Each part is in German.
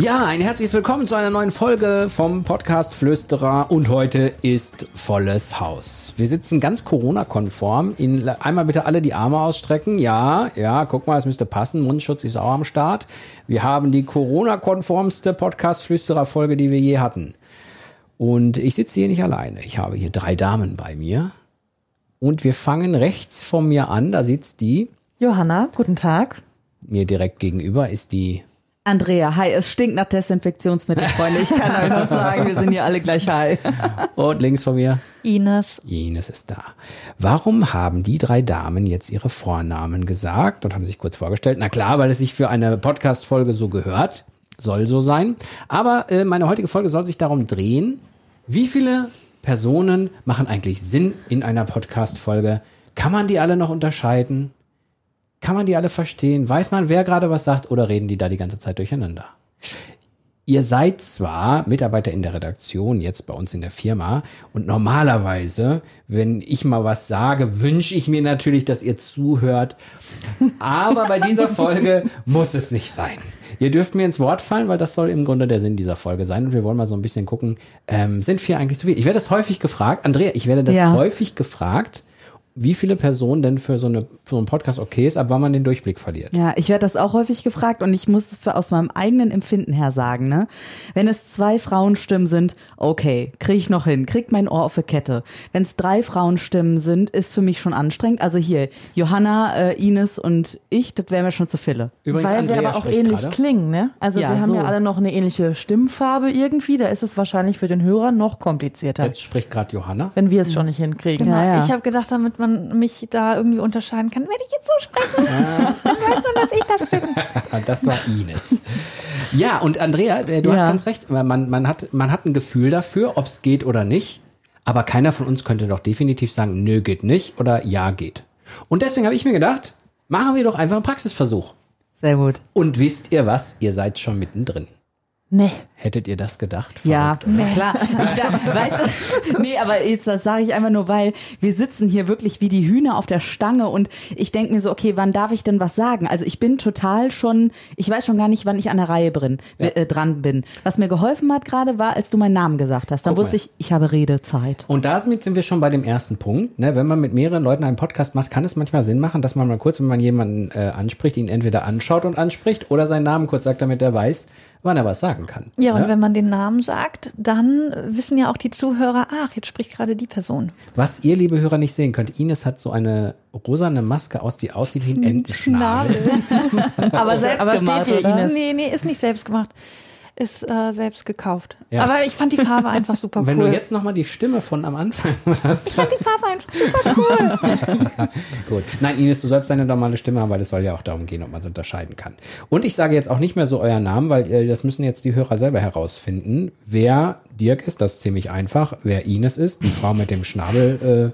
Ja, ein herzliches Willkommen zu einer neuen Folge vom Podcast Flüsterer und heute ist volles Haus. Wir sitzen ganz Corona-konform. Einmal bitte alle die Arme ausstrecken. Ja, ja, guck mal, es müsste passen. Mundschutz ist auch am Start. Wir haben die Corona-konformste Podcast Flüsterer-Folge, die wir je hatten. Und ich sitze hier nicht alleine. Ich habe hier drei Damen bei mir. Und wir fangen rechts von mir an. Da sitzt die. Johanna, guten Tag. Mir direkt gegenüber ist die Andrea, hi, es stinkt nach Desinfektionsmittel, Freunde. Ich kann euch das sagen, wir sind hier alle gleich hi. Und links von mir? Ines. Ines ist da. Warum haben die drei Damen jetzt ihre Vornamen gesagt und haben sich kurz vorgestellt? Na klar, weil es sich für eine Podcast-Folge so gehört. Soll so sein. Aber äh, meine heutige Folge soll sich darum drehen, wie viele Personen machen eigentlich Sinn in einer Podcast-Folge? Kann man die alle noch unterscheiden? Kann man die alle verstehen? Weiß man, wer gerade was sagt oder reden die da die ganze Zeit durcheinander? Ihr seid zwar Mitarbeiter in der Redaktion, jetzt bei uns in der Firma, und normalerweise, wenn ich mal was sage, wünsche ich mir natürlich, dass ihr zuhört. Aber bei dieser Folge muss es nicht sein. Ihr dürft mir ins Wort fallen, weil das soll im Grunde der Sinn dieser Folge sein. Und wir wollen mal so ein bisschen gucken, ähm, sind vier eigentlich zu viel? Ich werde das häufig gefragt. Andrea, ich werde das ja. häufig gefragt wie viele Personen denn für so, eine, für so einen Podcast okay ist, ab wann man den Durchblick verliert. Ja, ich werde das auch häufig gefragt und ich muss für, aus meinem eigenen Empfinden her sagen, ne, wenn es zwei Frauenstimmen sind, okay, kriege ich noch hin, kriegt mein Ohr auf die Kette. Wenn es drei Frauenstimmen sind, ist für mich schon anstrengend. Also hier, Johanna, äh, Ines und ich, das wäre mir schon zu viele. Übrigens, Weil Andrea wir aber auch ähnlich gerade. klingen, ne? Also ja, wir haben so. ja alle noch eine ähnliche Stimmfarbe irgendwie, da ist es wahrscheinlich für den Hörer noch komplizierter. Jetzt spricht gerade Johanna. Wenn wir es schon nicht hinkriegen. Genau. Ja, ja. Ich habe gedacht, damit man man mich da irgendwie unterscheiden kann. Wenn ich jetzt so spreche, ja. dann weiß man, dass ich das bin. das war Ines. Ja, und Andrea, äh, du ja. hast ganz recht. Man, man, hat, man hat ein Gefühl dafür, ob es geht oder nicht. Aber keiner von uns könnte doch definitiv sagen, nö, geht nicht oder ja, geht. Und deswegen habe ich mir gedacht, machen wir doch einfach einen Praxisversuch. Sehr gut. Und wisst ihr was? Ihr seid schon mittendrin. Nee. Hättet ihr das gedacht? Ja, nee. klar. Da, weißt du, nee, aber jetzt das sage ich einfach nur, weil wir sitzen hier wirklich wie die Hühner auf der Stange und ich denke mir so, okay, wann darf ich denn was sagen? Also ich bin total schon, ich weiß schon gar nicht, wann ich an der Reihe bin, ja. äh, dran bin. Was mir geholfen hat gerade war, als du meinen Namen gesagt hast. Dann Guck wusste mal. ich, ich habe Redezeit. Und da sind wir schon bei dem ersten Punkt. Ne? Wenn man mit mehreren Leuten einen Podcast macht, kann es manchmal Sinn machen, dass man mal kurz, wenn man jemanden äh, anspricht, ihn entweder anschaut und anspricht oder seinen Namen kurz sagt, damit er weiß, wann er was sagen kann. Ja, und ne? wenn man den Namen sagt, dann wissen ja auch die Zuhörer, ach, jetzt spricht gerade die Person. Was ihr, liebe Hörer, nicht sehen könnt, Ines hat so eine rosane Maske aus, die aussieht wie ein Entenschnabel. Aber selbst Aber gemacht, steht hier, Ines? Nee, nee, ist nicht selbst gemacht ist äh, selbst gekauft. Ja. Aber ich fand die Farbe einfach super cool. Wenn du jetzt nochmal die Stimme von am Anfang hast. Ich fand die Farbe einfach super cool. Gut. Nein, Ines, du sollst deine normale Stimme haben, weil es soll ja auch darum gehen, ob man es unterscheiden kann. Und ich sage jetzt auch nicht mehr so euren Namen, weil äh, das müssen jetzt die Hörer selber herausfinden, wer Dirk ist. Das ist ziemlich einfach. Wer Ines ist, die Frau mit dem Schnabel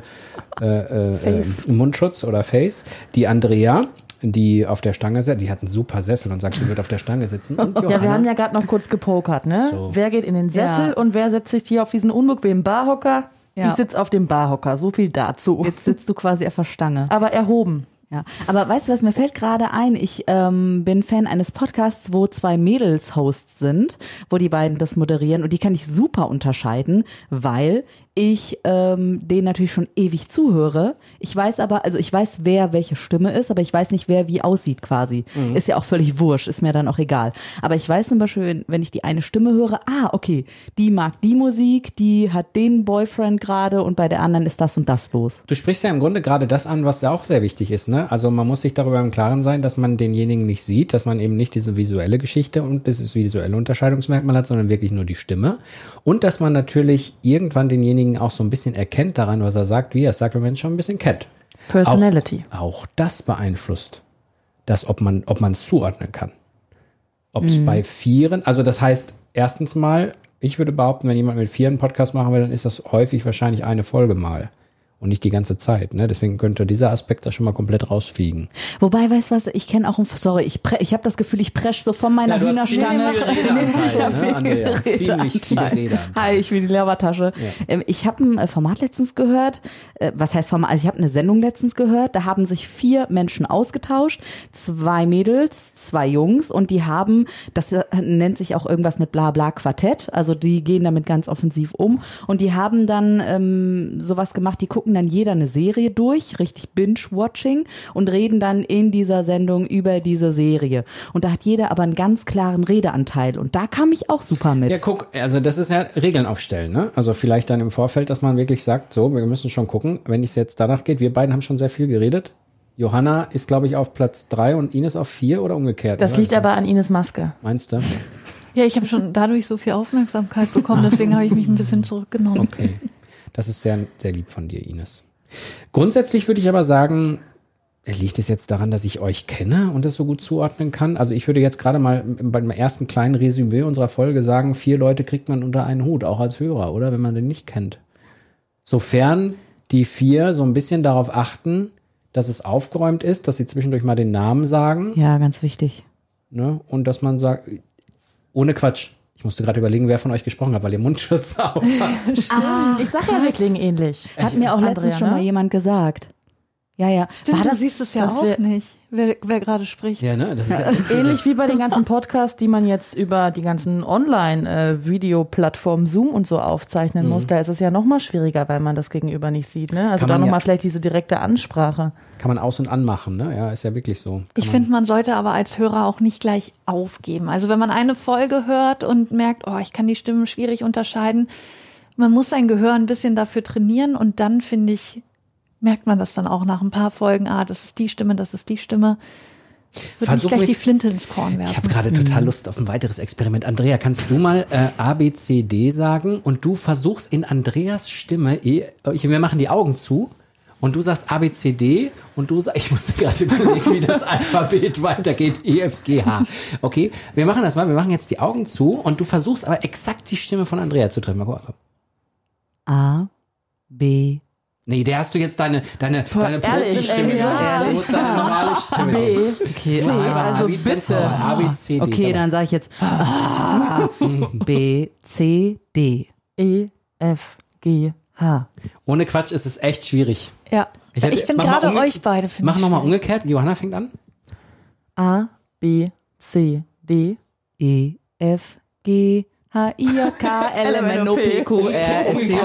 äh, äh, äh, äh Mundschutz oder Face. Die Andrea die auf der Stange sitzt. Die hat einen super Sessel und sagt, sie wird auf der Stange sitzen. ja, wir haben ja gerade noch kurz gepokert, ne? So. Wer geht in den Sessel ja. und wer setzt sich hier auf diesen unbequemen Barhocker? Ja. Ich sitze auf dem Barhocker, so viel dazu. Jetzt sitzt du quasi auf der Stange. Aber erhoben. Ja, aber weißt du was, mir fällt gerade ein, ich ähm, bin Fan eines Podcasts, wo zwei Mädels Hosts sind, wo die beiden das moderieren und die kann ich super unterscheiden, weil ich ähm, den natürlich schon ewig zuhöre. Ich weiß aber, also ich weiß, wer welche Stimme ist, aber ich weiß nicht, wer wie aussieht quasi. Mhm. Ist ja auch völlig wurscht, ist mir dann auch egal. Aber ich weiß zum Beispiel, wenn ich die eine Stimme höre, ah, okay, die mag die Musik, die hat den Boyfriend gerade und bei der anderen ist das und das los. Du sprichst ja im Grunde gerade das an, was ja auch sehr wichtig ist, ne? Also man muss sich darüber im Klaren sein, dass man denjenigen nicht sieht, dass man eben nicht diese visuelle Geschichte und dieses visuelle Unterscheidungsmerkmal hat, sondern wirklich nur die Stimme. Und dass man natürlich irgendwann denjenigen denjenigen auch so ein bisschen erkennt daran, was er sagt, wie er es sagt, wenn man schon ein bisschen kennt. Personality. Auch, auch das beeinflusst das, ob man ob man es zuordnen kann. Ob es mhm. bei Vieren, also das heißt, erstens mal, ich würde behaupten, wenn jemand mit Vieren Podcast machen will, dann ist das häufig wahrscheinlich eine Folge mal. Und nicht die ganze Zeit. Ne? Deswegen könnte dieser Aspekt da schon mal komplett rausfliegen. Wobei, weißt du was, ich kenne auch, sorry, ich, ich habe das Gefühl, ich presch so von meiner ja, Hühnerstange. Ne, Ziemlich viele Räder. Hi, ich bin die Lebertasche. Ja. Ähm, ich habe ein äh, Format letztens gehört. Äh, was heißt Format? Also ich habe eine Sendung letztens gehört. Da haben sich vier Menschen ausgetauscht. Zwei Mädels, zwei Jungs und die haben, das äh, nennt sich auch irgendwas mit Blabla Quartett. Also die gehen damit ganz offensiv um und die haben dann ähm, sowas gemacht, die gucken dann jeder eine Serie durch, richtig Binge-Watching und reden dann in dieser Sendung über diese Serie. Und da hat jeder aber einen ganz klaren Redeanteil und da kam ich auch super mit. Ja, guck, also das ist ja Regeln aufstellen, ne? Also vielleicht dann im Vorfeld, dass man wirklich sagt, so, wir müssen schon gucken, wenn es jetzt danach geht, wir beiden haben schon sehr viel geredet. Johanna ist, glaube ich, auf Platz drei und Ines auf vier oder umgekehrt. Das liegt aber an Ines Maske. Meinst du? Ja, ich habe schon dadurch so viel Aufmerksamkeit bekommen, deswegen habe ich mich ein bisschen zurückgenommen. Okay. Das ist sehr, sehr lieb von dir, Ines. Grundsätzlich würde ich aber sagen, liegt es jetzt daran, dass ich euch kenne und das so gut zuordnen kann? Also ich würde jetzt gerade mal beim ersten kleinen Resümee unserer Folge sagen, vier Leute kriegt man unter einen Hut, auch als Hörer, oder? Wenn man den nicht kennt. Sofern die vier so ein bisschen darauf achten, dass es aufgeräumt ist, dass sie zwischendurch mal den Namen sagen. Ja, ganz wichtig. Ne? Und dass man sagt, ohne Quatsch, ich musste gerade überlegen, wer von euch gesprochen hat, weil ihr Mundschutz auf hat. ah, ich sag ja, wir klingen ähnlich. Hat mir auch Andrea, letztens schon ne? mal jemand gesagt. Ja, ja. Stimmt, War das, du siehst es ja auch nicht, wer, wer gerade spricht. Ja, ne? Das ist ja Ähnlich wie bei den ganzen Podcasts, die man jetzt über die ganzen Online-Videoplattformen Zoom und so aufzeichnen mhm. muss. Da ist es ja noch mal schwieriger, weil man das Gegenüber nicht sieht. Ne? Also da nochmal ja, vielleicht diese direkte Ansprache. Kann man aus- und anmachen, ne? Ja, ist ja wirklich so. Kann ich finde, man sollte aber als Hörer auch nicht gleich aufgeben. Also wenn man eine Folge hört und merkt, oh, ich kann die Stimmen schwierig unterscheiden, man muss sein Gehör ein bisschen dafür trainieren und dann finde ich, merkt man das dann auch nach ein paar Folgen, ah, das ist die Stimme, das ist die Stimme. Würde Versuch nicht gleich die Flinte ins Korn werfen. Ich habe gerade total mhm. Lust auf ein weiteres Experiment. Andrea, kannst du mal äh, A, B, C, D sagen und du versuchst in Andreas Stimme, e, ich, wir machen die Augen zu und du sagst A, B, C, D und du sagst, ich muss gerade überlegen, wie das Alphabet weitergeht, E, F, G, H. Okay, wir machen das mal, wir machen jetzt die Augen zu und du versuchst aber exakt die Stimme von Andrea zu treffen. Mal gucken. A, B, Nee, der hast du jetzt deine, deine, Boah, deine Profi-Stimme. Ja. Du musst deine normale Stimme. B. Okay, C, also wie bitte. A, B, C, D. Okay, dann sage ich jetzt A, B, C, D. E, F, G, H. Ohne Quatsch ist es echt schwierig. Ja. Ich, hätte, ich finde gerade euch beide. Mach nochmal umgekehrt. Johanna fängt an. A, B, C, D. E, F, G, H-I-J-K-L-M-N-O-P-Q-R-S-T.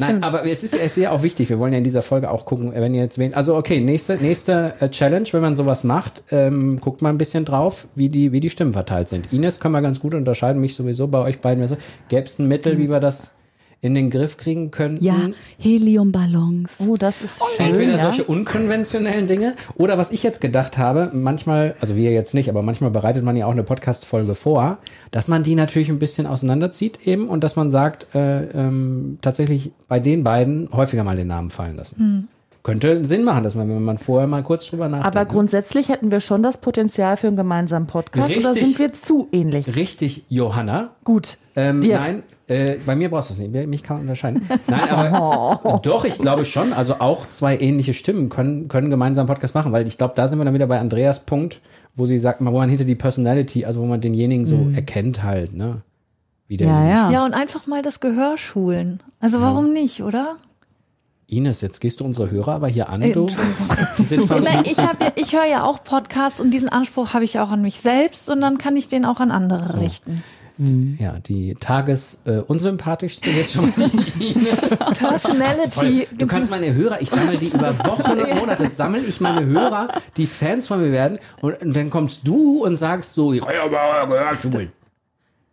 Nein, aber es ist, es ist ja auch wichtig. Wir wollen ja in dieser Folge auch gucken, wenn ihr jetzt wen. Also okay, nächste, nächste äh, Challenge, wenn man sowas macht, ähm, guckt mal ein bisschen drauf, wie die, wie die Stimmen verteilt sind. Ines können wir ganz gut unterscheiden, mich sowieso bei euch beiden. Gäbe es ein Mittel, wie wir das in den Griff kriegen könnten. Ja, Heliumballons. Oh, das ist schön. Entweder ja? solche unkonventionellen Dinge oder was ich jetzt gedacht habe, manchmal, also wir jetzt nicht, aber manchmal bereitet man ja auch eine Podcast-Folge vor, dass man die natürlich ein bisschen auseinanderzieht eben und dass man sagt, äh, ähm, tatsächlich bei den beiden häufiger mal den Namen fallen lassen. Hm könnte Sinn machen, dass man, wenn man vorher mal kurz drüber nachdenkt. Aber ne? grundsätzlich hätten wir schon das Potenzial für einen gemeinsamen Podcast richtig, oder sind wir zu ähnlich? Richtig, Johanna. Gut. Ähm, nein, äh, bei mir brauchst du es nicht. Mich kann man unterscheiden. Nein, aber doch, ich glaube schon. Also auch zwei ähnliche Stimmen können, können gemeinsam Podcast machen, weil ich glaube, da sind wir dann wieder bei Andreas Punkt, wo sie sagt, wo man hinter die Personality, also wo man denjenigen so mhm. erkennt halt, ne? Wie der ja, ja. ja, und einfach mal das Gehör schulen. Also warum ja. nicht, oder? Ines, jetzt gehst du unsere Hörer aber hier an, du. Die sind von ich ja, ich höre ja auch Podcasts und diesen Anspruch habe ich auch an mich selbst und dann kann ich den auch an andere so. richten. Mhm. Ja, die tagesunsympathischste äh, jetzt schon mal Ines. Personality. Du kannst meine Hörer, ich sammle die über Wochen und Monate, sammle ich meine Hörer, die Fans von mir werden und, und dann kommst du und sagst so, ich habe gehört.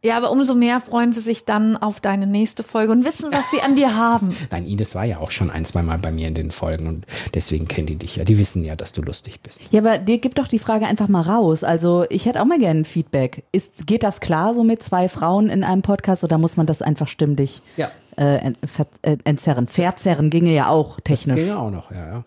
Ja, aber umso mehr freuen sie sich dann auf deine nächste Folge und wissen, was sie an dir haben. Nein, Ines war ja auch schon ein, zwei Mal bei mir in den Folgen und deswegen kennen die dich ja. Die wissen ja, dass du lustig bist. Ja, aber dir gibt doch die Frage einfach mal raus. Also ich hätte auch mal gerne Feedback. Ist, geht das klar so mit zwei Frauen in einem Podcast oder muss man das einfach stimmlich ja äh, äh, entzerren. Verzerren ginge ja auch Das technisch. ging ja auch noch, ja, ja.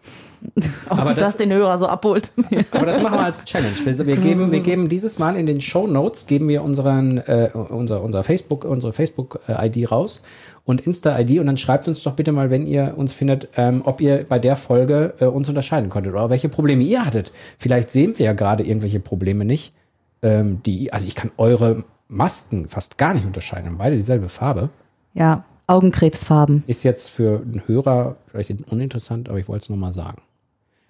Ob Aber das, das- den Hörer so abholt. Aber das machen wir als Challenge. Wir, wir, geben, wir geben dieses Mal in den Show Notes geben wir unseren äh, unser, unser Facebook unsere Facebook ID raus und Insta ID und dann schreibt uns doch bitte mal, wenn ihr uns findet, ähm, ob ihr bei der Folge äh, uns unterscheiden konntet oder welche Probleme ihr hattet. Vielleicht sehen wir ja gerade irgendwelche Probleme nicht. Ähm, die also ich kann eure Masken fast gar nicht unterscheiden, haben beide dieselbe Farbe. Ja, Augenkrebsfarben. Ist jetzt für einen Hörer vielleicht uninteressant, aber ich wollte es nur mal sagen.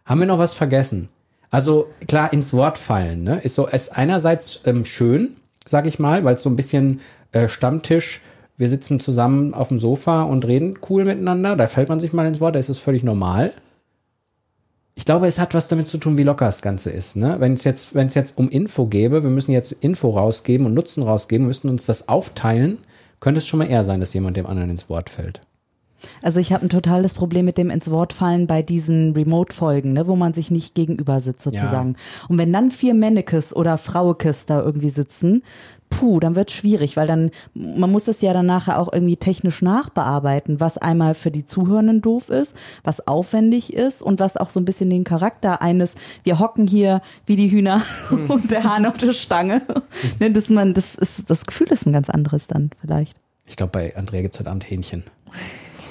Haben wir noch was vergessen? Also klar, ins Wort fallen, ne? Ist so, ist einerseits ähm, schön, sag ich mal, weil es so ein bisschen äh, Stammtisch, wir sitzen zusammen auf dem Sofa und reden cool miteinander, da fällt man sich mal ins Wort, da ist es völlig normal. Ich glaube, es hat was damit zu tun, wie locker das Ganze ist. Ne? Wenn es jetzt, jetzt um Info gäbe, wir müssen jetzt Info rausgeben und Nutzen rausgeben, müssten uns das aufteilen, könnte es schon mal eher sein, dass jemand dem anderen ins Wort fällt. Also ich habe ein totales Problem mit dem ins Wort fallen bei diesen Remote-Folgen, ne, wo man sich nicht gegenüber sitzt sozusagen. Und wenn dann vier Männekes oder Frauekes da irgendwie sitzen, puh, dann wird schwierig, weil dann, man muss das ja dann nachher auch irgendwie technisch nachbearbeiten, was einmal für die Zuhörenden doof ist, was aufwendig ist und was auch so ein bisschen den Charakter eines, wir hocken hier wie die Hühner und der Hahn auf der Stange. ne, dass man, das ist, das Gefühl ist ein ganz anderes dann vielleicht. Ich glaube, bei Andrea gibt es heute Abend Hähnchen.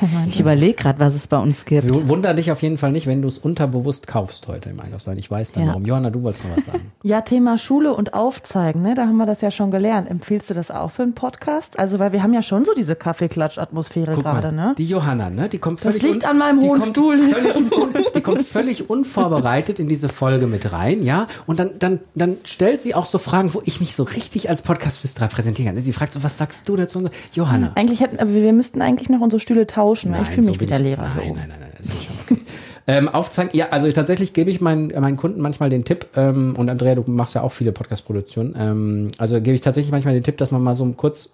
Ich überlege gerade, was es bei uns gibt. Wunder dich auf jeden Fall nicht, wenn du es unterbewusst kaufst heute im Einkaufswagen. Ich weiß dann Ja. warum. Johanna, du wolltest noch was sagen. Ja, Thema Schule und Aufzeigen, ne? Da haben wir das ja schon gelernt. Empfiehlst du das auch für einen Podcast? Also, weil wir haben ja schon so diese Kaffeeklatsch-Atmosphäre gerade, ne? die Johanna, ne? Die kommt Das völlig liegt an meinem hohen Stuhl. Völlig die kommt völlig unvorbereitet in diese Folge mit rein, ja? Und dann, dann, dann stellt sie auch so Fragen, wo ich mich so richtig als Podcast-Flüsterer präsentieren kann. Sie fragt so, was sagst du dazu? Johanna. Eigentlich hätten, aber wir müssten eigentlich noch unsere Stühle tauschen. Weil ich fühle so mich will wie der Lehrer. Nein, nein, nein, nein, das ist schon okay. ähm, aufzeigen, ja, also tatsächlich gebe ich meinen, meinen Kunden manchmal den Tipp, ähm, und Andrea, du machst ja auch viele Podcast-Produktionen, ähm, also gebe ich tatsächlich manchmal den Tipp, dass man mal so kurz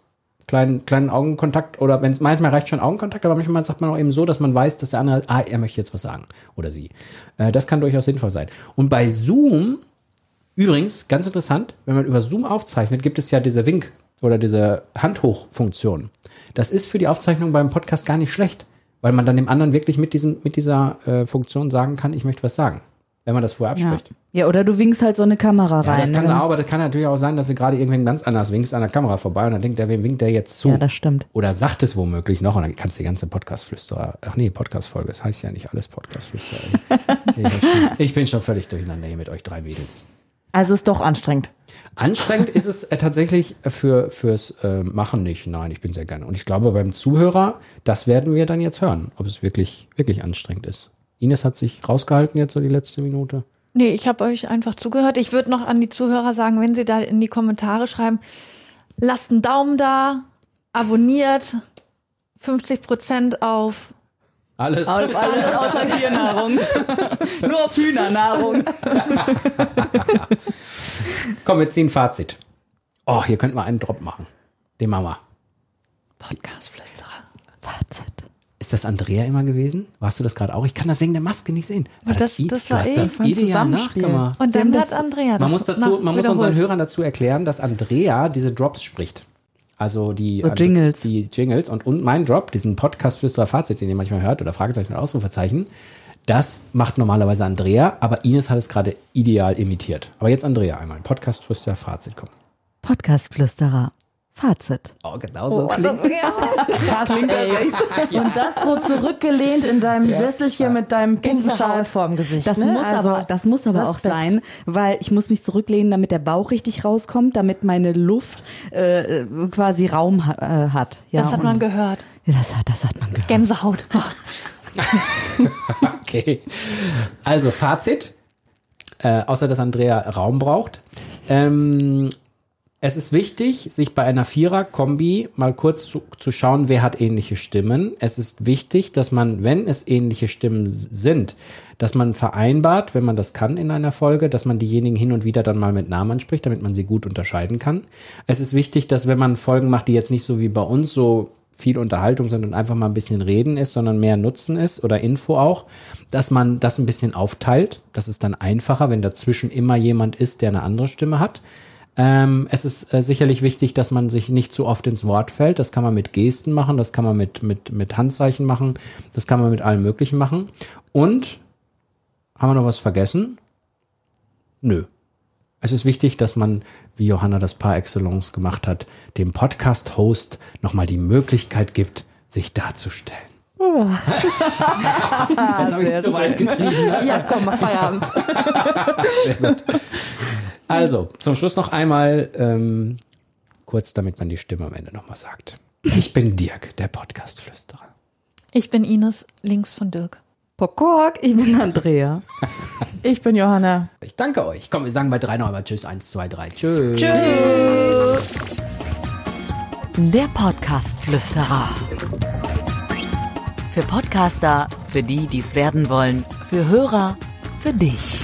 kleinen, kleinen Augenkontakt oder wenn es manchmal reicht schon Augenkontakt, aber manchmal sagt man auch eben so, dass man weiß, dass der andere, ah, er möchte jetzt was sagen oder sie. Äh, das kann durchaus sinnvoll sein. Und bei Zoom, übrigens, ganz interessant, wenn man über Zoom aufzeichnet, gibt es ja diese Wink oder diese Handhochfunktion. Das ist für die Aufzeichnung beim Podcast gar nicht schlecht, weil man dann dem anderen wirklich mit, diesem, mit dieser äh, Funktion sagen kann, ich möchte was sagen, wenn man das vorher Ja. abspricht. ja, oder du winkst halt so eine Kamera Ja, rein. das kann ne? auch, aber das kann natürlich auch sein, dass du gerade irgendwen ganz anders winkst an der Kamera vorbei und dann denkt der, wem winkt der jetzt zu? Ja, das stimmt. Oder sagt es womöglich noch und dann kannst du die ganze Podcast-Flüsterer, ach nee, Podcast-Folge, das heißt ja nicht alles Podcast-Flüsterer. ich bin schon völlig durcheinander hier mit euch drei Mädels. Also ist doch anstrengend. Anstrengend ist es äh, tatsächlich für, fürs äh, Machen nicht. Nein, ich bin sehr gerne. Und ich glaube, beim Zuhörer, das werden wir dann jetzt hören, ob es wirklich, wirklich anstrengend ist. Ines hat sich rausgehalten jetzt so die letzte Minute. Nee, ich habe euch einfach zugehört. Ich würde noch an die Zuhörer sagen, wenn sie da in die Kommentare schreiben, lasst einen Daumen da, abonniert, 50 Prozent auf. Alles. Alles außer Tiernahrung. Nur auf Hühnernahrung. Komm, wir ziehen Fazit. Oh, hier könnten wir einen Drop machen. Den machen wir. Podcastflüsterer. Fazit. Ist das Andrea immer gewesen? Warst du das gerade auch? Ich kann das wegen der Maske nicht sehen. War Das- I- das du war hast ich. das Ein ideal nachgemacht. Und dann hat das- Andrea das Man muss dazu, man muss unseren Hörern dazu erklären, dass Andrea diese Drops spricht. Also die, So Jingles. die Jingles und, und mein Drop, diesen Podcast-Flüsterer-Fazit, den ihr manchmal hört, oder Fragezeichen und Ausrufezeichen, das macht normalerweise Andrea, aber Ines hat es gerade ideal imitiert. Aber jetzt Andrea einmal. Podcast-Flüsterer-Fazit, komm. Podcastflüsterer. Fazit. Oh, genau so. Krass, ey. Und das so zurückgelehnt in deinem Sesselchen mit deinem Schal vorm Gesicht. Das ne? muss Also, aber, das muss aber auch Respekt. sein, weil ich muss mich zurücklehnen, damit der Bauch richtig rauskommt, damit meine Luft äh, äh, quasi Raum ha äh, hat. Ja, Das hat man gehört. Ja, das hat, das hat man gehört. Gänsehaut. Okay. Also Fazit, äh, außer dass Andrea Raum braucht. Ähm, es ist wichtig, sich bei einer Vierer-Kombi mal kurz zu, zu schauen, wer hat ähnliche Stimmen. Es ist wichtig, dass man, wenn es ähnliche Stimmen sind, dass man vereinbart, wenn man das kann in einer Folge, dass man diejenigen hin und wieder dann mal mit Namen anspricht, damit man sie gut unterscheiden kann. Es ist wichtig, dass wenn man Folgen macht, die jetzt nicht so wie bei uns so viel Unterhaltung sind und einfach mal ein bisschen reden ist, sondern mehr Nutzen ist oder Info auch, dass man das ein bisschen aufteilt. Das ist dann einfacher, wenn dazwischen immer jemand ist, der eine andere Stimme hat. Ähm, es ist äh, sicherlich wichtig, dass man sich nicht zu oft ins Wort fällt. Das kann man mit Gesten machen, das kann man mit, mit, mit Handzeichen machen, das kann man mit allem Möglichen machen. Und haben wir noch was vergessen? Nö. Es ist wichtig, dass man, wie Johanna das par excellence gemacht hat, dem Podcast-Host nochmal die Möglichkeit gibt, sich darzustellen. Oh. Jetzt habe ich es zu weit getrieben. Ne? Ja, komm, mach Feierabend. Sehr gut. Also, zum Schluss noch einmal ähm, kurz, damit man die Stimme am Ende nochmal sagt. Ich bin Dirk, der Podcast-Flüsterer. Ich bin Ines, links von Dirk. Pokok, ich bin Andrea. Ich bin Johanna. Ich danke euch. Komm, wir sagen bei drei noch einmal Tschüss. Eins, zwei, drei. Tschüss. Tschüss. Der Podcast-Flüsterer. Für Podcaster, für die, die es werden wollen, für Hörer, für dich.